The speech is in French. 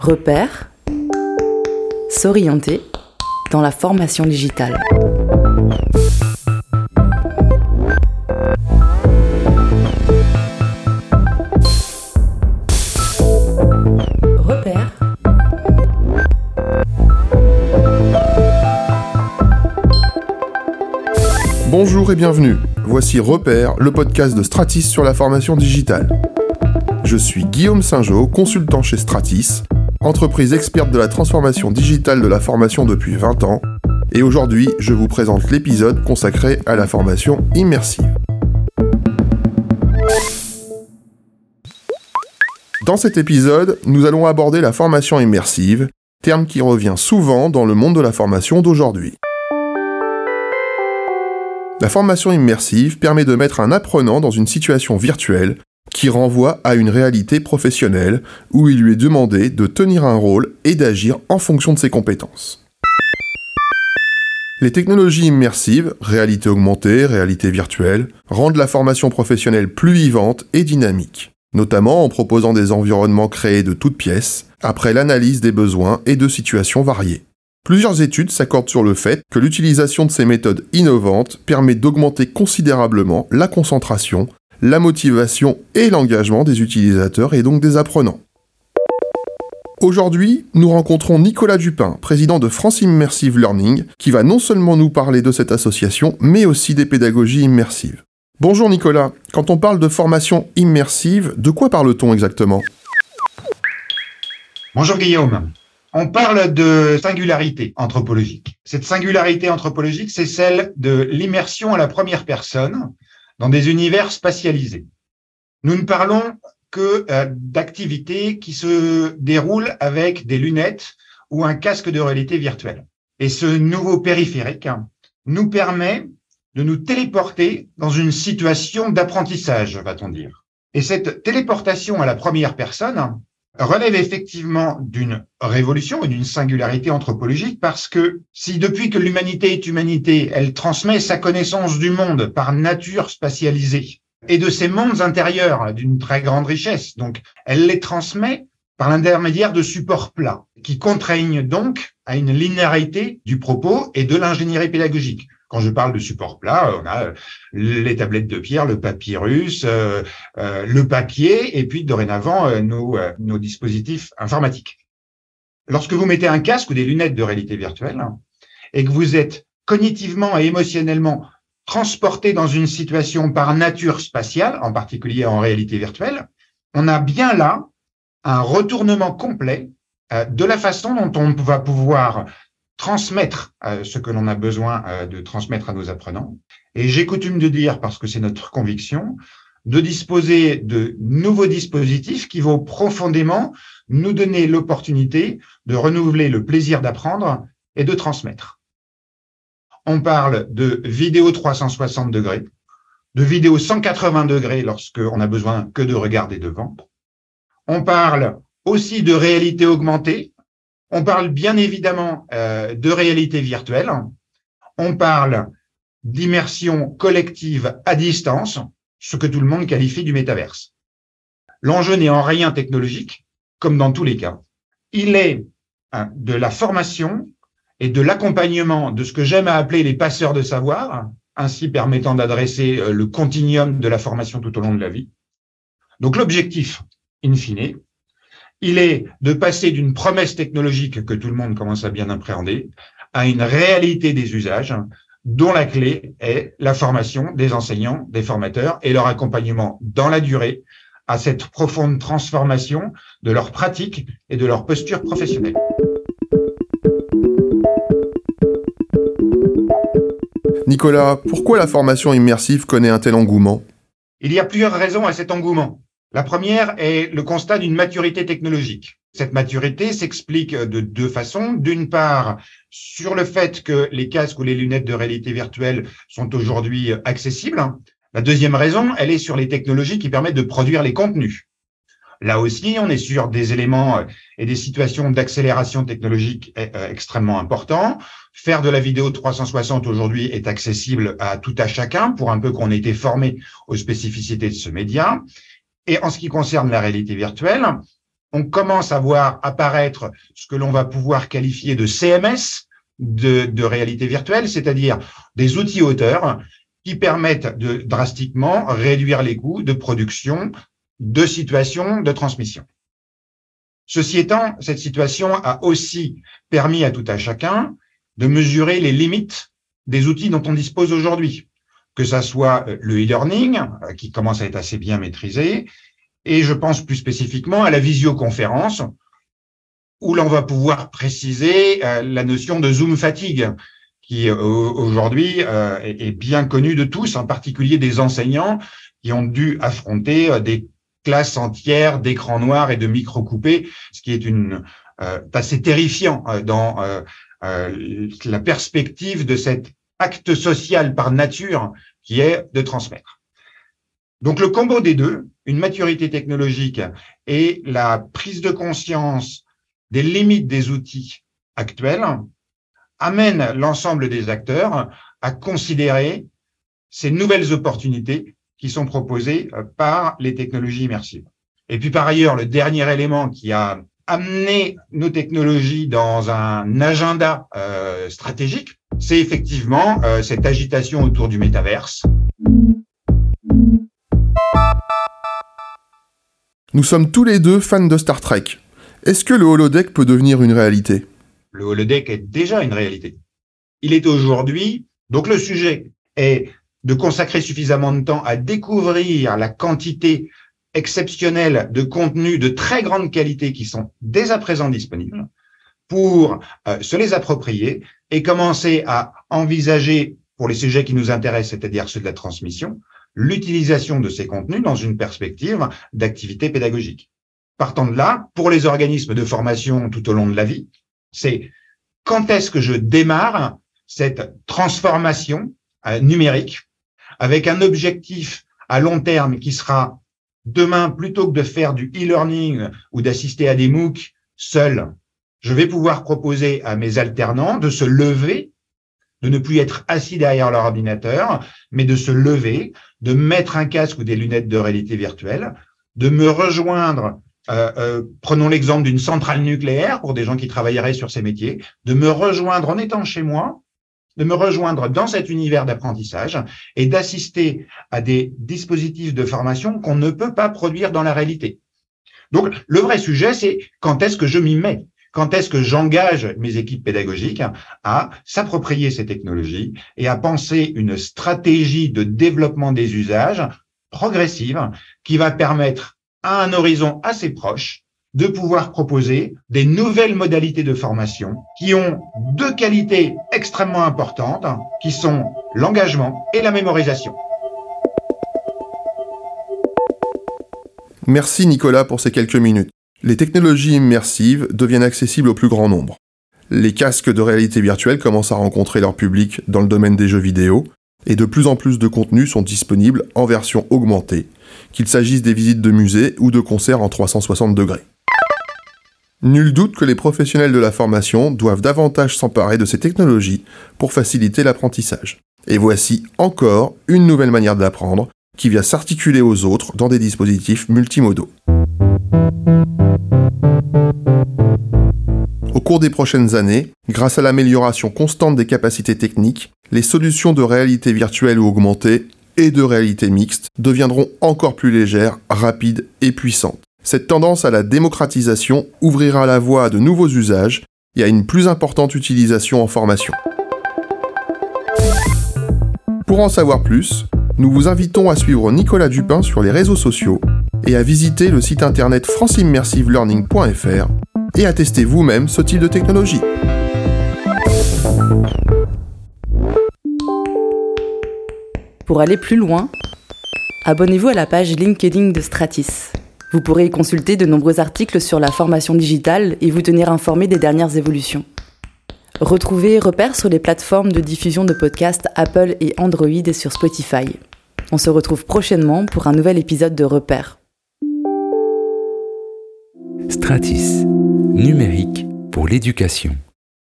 Repère, s'orienter dans la formation digitale. Repère. Bonjour et bienvenue. Voici Repère, le podcast de Stratis sur la formation digitale. Je suis Guillaume Saint-Jean, consultant chez Stratis, entreprise experte de la transformation digitale de la formation depuis 20 ans, et aujourd'hui je vous présente l'épisode consacré à la formation immersive. Dans cet épisode, nous allons aborder la formation immersive, terme qui revient souvent dans le monde de la formation d'aujourd'hui. La formation immersive permet de mettre un apprenant dans une situation virtuelle qui renvoie à une réalité professionnelle où il lui est demandé de tenir un rôle et d'agir en fonction de ses compétences. Les technologies immersives, réalité augmentée, réalité virtuelle, rendent la formation professionnelle plus vivante et dynamique, notamment en proposant des environnements créés de toutes pièces, après l'analyse des besoins et de situations variées. Plusieurs études s'accordent sur le fait que l'utilisation de ces méthodes innovantes permet d'augmenter considérablement la concentration, la motivation et l'engagement des utilisateurs et donc des apprenants. Aujourd'hui, nous rencontrons Nicolas Dupin, président de France Immersive Learning, qui va non seulement nous parler de cette association, mais aussi des pédagogies immersives. Bonjour Nicolas, quand on parle de formation immersive, de quoi parle-t-on exactement? Bonjour Guillaume on parle de singularité anthropologique. Cette singularité anthropologique, c'est celle de l'immersion à la première personne dans des univers spatialisés. Nous ne parlons que euh, d'activités qui se déroulent avec des lunettes ou un casque de réalité virtuelle. Et ce nouveau périphérique nous permet de nous téléporter dans une situation d'apprentissage, va-t-on dire. Et cette téléportation à la première personne, relève effectivement d'une révolution et d'une singularité anthropologique parce que si depuis que l'humanité est humanité, elle transmet sa connaissance du monde par nature spatialisée et de ses mondes intérieurs d'une très grande richesse, donc elle les transmet par l'intermédiaire de supports plats qui contraignent donc à une linéarité du propos et de l'ingénierie pédagogique. Quand je parle de support plat, on a euh, les tablettes de pierre, le papyrus, euh, euh, le papier, et puis dorénavant nos, nos dispositifs informatiques. Lorsque vous mettez un casque ou des lunettes de réalité virtuelle et que vous êtes cognitivement et émotionnellement transporté dans une situation par nature spatiale, en particulier en réalité virtuelle, on a bien là un retournement complet de la façon dont on va pouvoir transmettre euh, ce que l'on a besoin euh, de transmettre à nos apprenants. Et j'ai coutume de dire, parce que c'est notre conviction, de disposer de nouveaux dispositifs qui vont profondément nous donner l'opportunité de renouveler le plaisir d'apprendre et de transmettre. On parle de vidéo 360 degrés, de vidéo 180 degrés lorsqu'on a besoin que de regarder devant. On parle aussi de réalité augmentée, on parle bien évidemment euh, de réalité virtuelle. On parle d'immersion collective à distance, ce que tout le monde qualifie du métaverse. L'enjeu n'est en rien technologique, comme dans tous les cas. Il est hein, de la formation et de l'accompagnement de ce que j'aime à appeler les passeurs de savoir, ainsi permettant d'adresser euh, le continuum de la formation tout au long de la vie. Donc l'objectif, in fine, il est de passer d'une promesse technologique que tout le monde commence à bien appréhender à une réalité des usages dont la clé est la formation des enseignants, des formateurs et leur accompagnement dans la durée à cette profonde transformation de leur pratique et de leur posture professionnelle. Nicolas, pourquoi la formation immersive connaît un tel engouement? Il y a plusieurs raisons à cet engouement. La première est le constat d'une maturité technologique. Cette maturité s'explique de deux façons. D'une part, sur le fait que les casques ou les lunettes de réalité virtuelle sont aujourd'hui accessibles. La deuxième raison, elle est sur les technologies qui permettent de produire les contenus. Là aussi, on est sur des éléments et des situations d'accélération technologique euh, extrêmement importants. Faire de la vidéo 360 aujourd'hui est accessible à tout à chacun pour un peu qu'on ait été formé aux spécificités de ce média. Et en ce qui concerne la réalité virtuelle, on commence à voir apparaître ce que l'on va pouvoir qualifier de CMS, de, réalité virtuelle, c'est-à-dire des outils auteurs qui permettent de drastiquement réduire les coûts de production de situations de transmission. Ceci étant, cette situation a aussi permis à tout à chacun de mesurer les limites des outils dont on dispose aujourd'hui, que ça soit le e-learning, euh, qui commence à être assez bien maîtrisé, et je pense plus spécifiquement à la visioconférence, où l'on va pouvoir préciser euh, la notion de zoom fatigue, qui euh, aujourd'hui euh, est bien connue de tous, en particulier des enseignants qui ont dû affronter des classes entières d'écrans noirs et de micros coupés, ce qui est une assez terrifiant dans la perspective de cet acte social par nature qui est de transmettre. Donc le combo des deux, une maturité technologique et la prise de conscience des limites des outils actuels, amène l'ensemble des acteurs à considérer ces nouvelles opportunités qui sont proposées euh, par les technologies immersives. Et puis par ailleurs, le dernier élément qui a amené nos technologies dans un agenda euh, stratégique, c'est effectivement euh, cette agitation autour du métaverse, Nous sommes tous les deux fans de Star Trek. Est-ce que le holodeck peut devenir une réalité? Le holodeck est déjà une réalité. Il est aujourd'hui, donc le sujet est de consacrer suffisamment de temps à découvrir la quantité exceptionnelle de contenus de très grande qualité qui sont dès à présent disponibles pour euh, se les approprier et commencer à envisager pour les sujets qui nous intéressent, c'est-à-dire ceux de la transmission, l'utilisation de ces contenus dans une perspective d'activité pédagogique. Partant de là, pour les organismes de formation tout au long de la vie, c'est quand est-ce que je démarre cette transformation euh, numérique avec un objectif à long terme qui sera demain, plutôt que de faire du e-learning ou d'assister à des MOOC seul, je vais pouvoir proposer à mes alternants de se lever de ne plus être assis derrière leur ordinateur, mais de se lever, de mettre un casque ou des lunettes de réalité virtuelle, de me rejoindre, euh, euh, prenons l'exemple d'une centrale nucléaire pour des gens qui travailleraient sur ces métiers, de me rejoindre en étant chez moi, de me rejoindre dans cet univers d'apprentissage et d'assister à des dispositifs de formation qu'on ne peut pas produire dans la réalité. Donc, le vrai sujet, c'est quand est-ce que je m'y mets? Quand est-ce que j'engage mes équipes pédagogiques à s'approprier ces technologies et à penser une stratégie de développement des usages progressive qui va permettre à un horizon assez proche de pouvoir proposer des nouvelles modalités de formation qui ont deux qualités extrêmement importantes, qui sont l'engagement et la mémorisation. Merci Nicolas pour ces quelques minutes les technologies immersives deviennent accessibles au plus grand nombre. Les casques de réalité virtuelle commencent à rencontrer leur public dans le domaine des jeux vidéo, et de plus en plus de contenus sont disponibles en version augmentée, qu'il s'agisse des visites de musées ou de concerts en 360 degrés. Nul doute que les professionnels de la formation doivent davantage s'emparer de ces technologies pour faciliter l'apprentissage. Et voici encore une nouvelle manière d'apprendre qui vient s'articuler aux autres dans des dispositifs multimodaux. Au cours des prochaines années, grâce à l'amélioration constante des capacités techniques, les solutions de réalité virtuelle ou augmentée et de réalité mixte deviendront encore plus légères, rapides et puissantes. Cette tendance à la démocratisation ouvrira la voie à de nouveaux usages et à une plus importante utilisation en formation. Pour en savoir plus, nous vous invitons à suivre Nicolas Dupin sur les réseaux sociaux et à visiter le site internet franceimmersivelearning.fr et à tester vous-même ce type de technologie. Pour aller plus loin, abonnez-vous à la page LinkedIn de Stratis. Vous pourrez y consulter de nombreux articles sur la formation digitale et vous tenir informé des dernières évolutions. Retrouvez Repères sur les plateformes de diffusion de podcasts Apple et Android et sur Spotify. On se retrouve prochainement pour un nouvel épisode de Repères. Stratis, numérique pour l'éducation.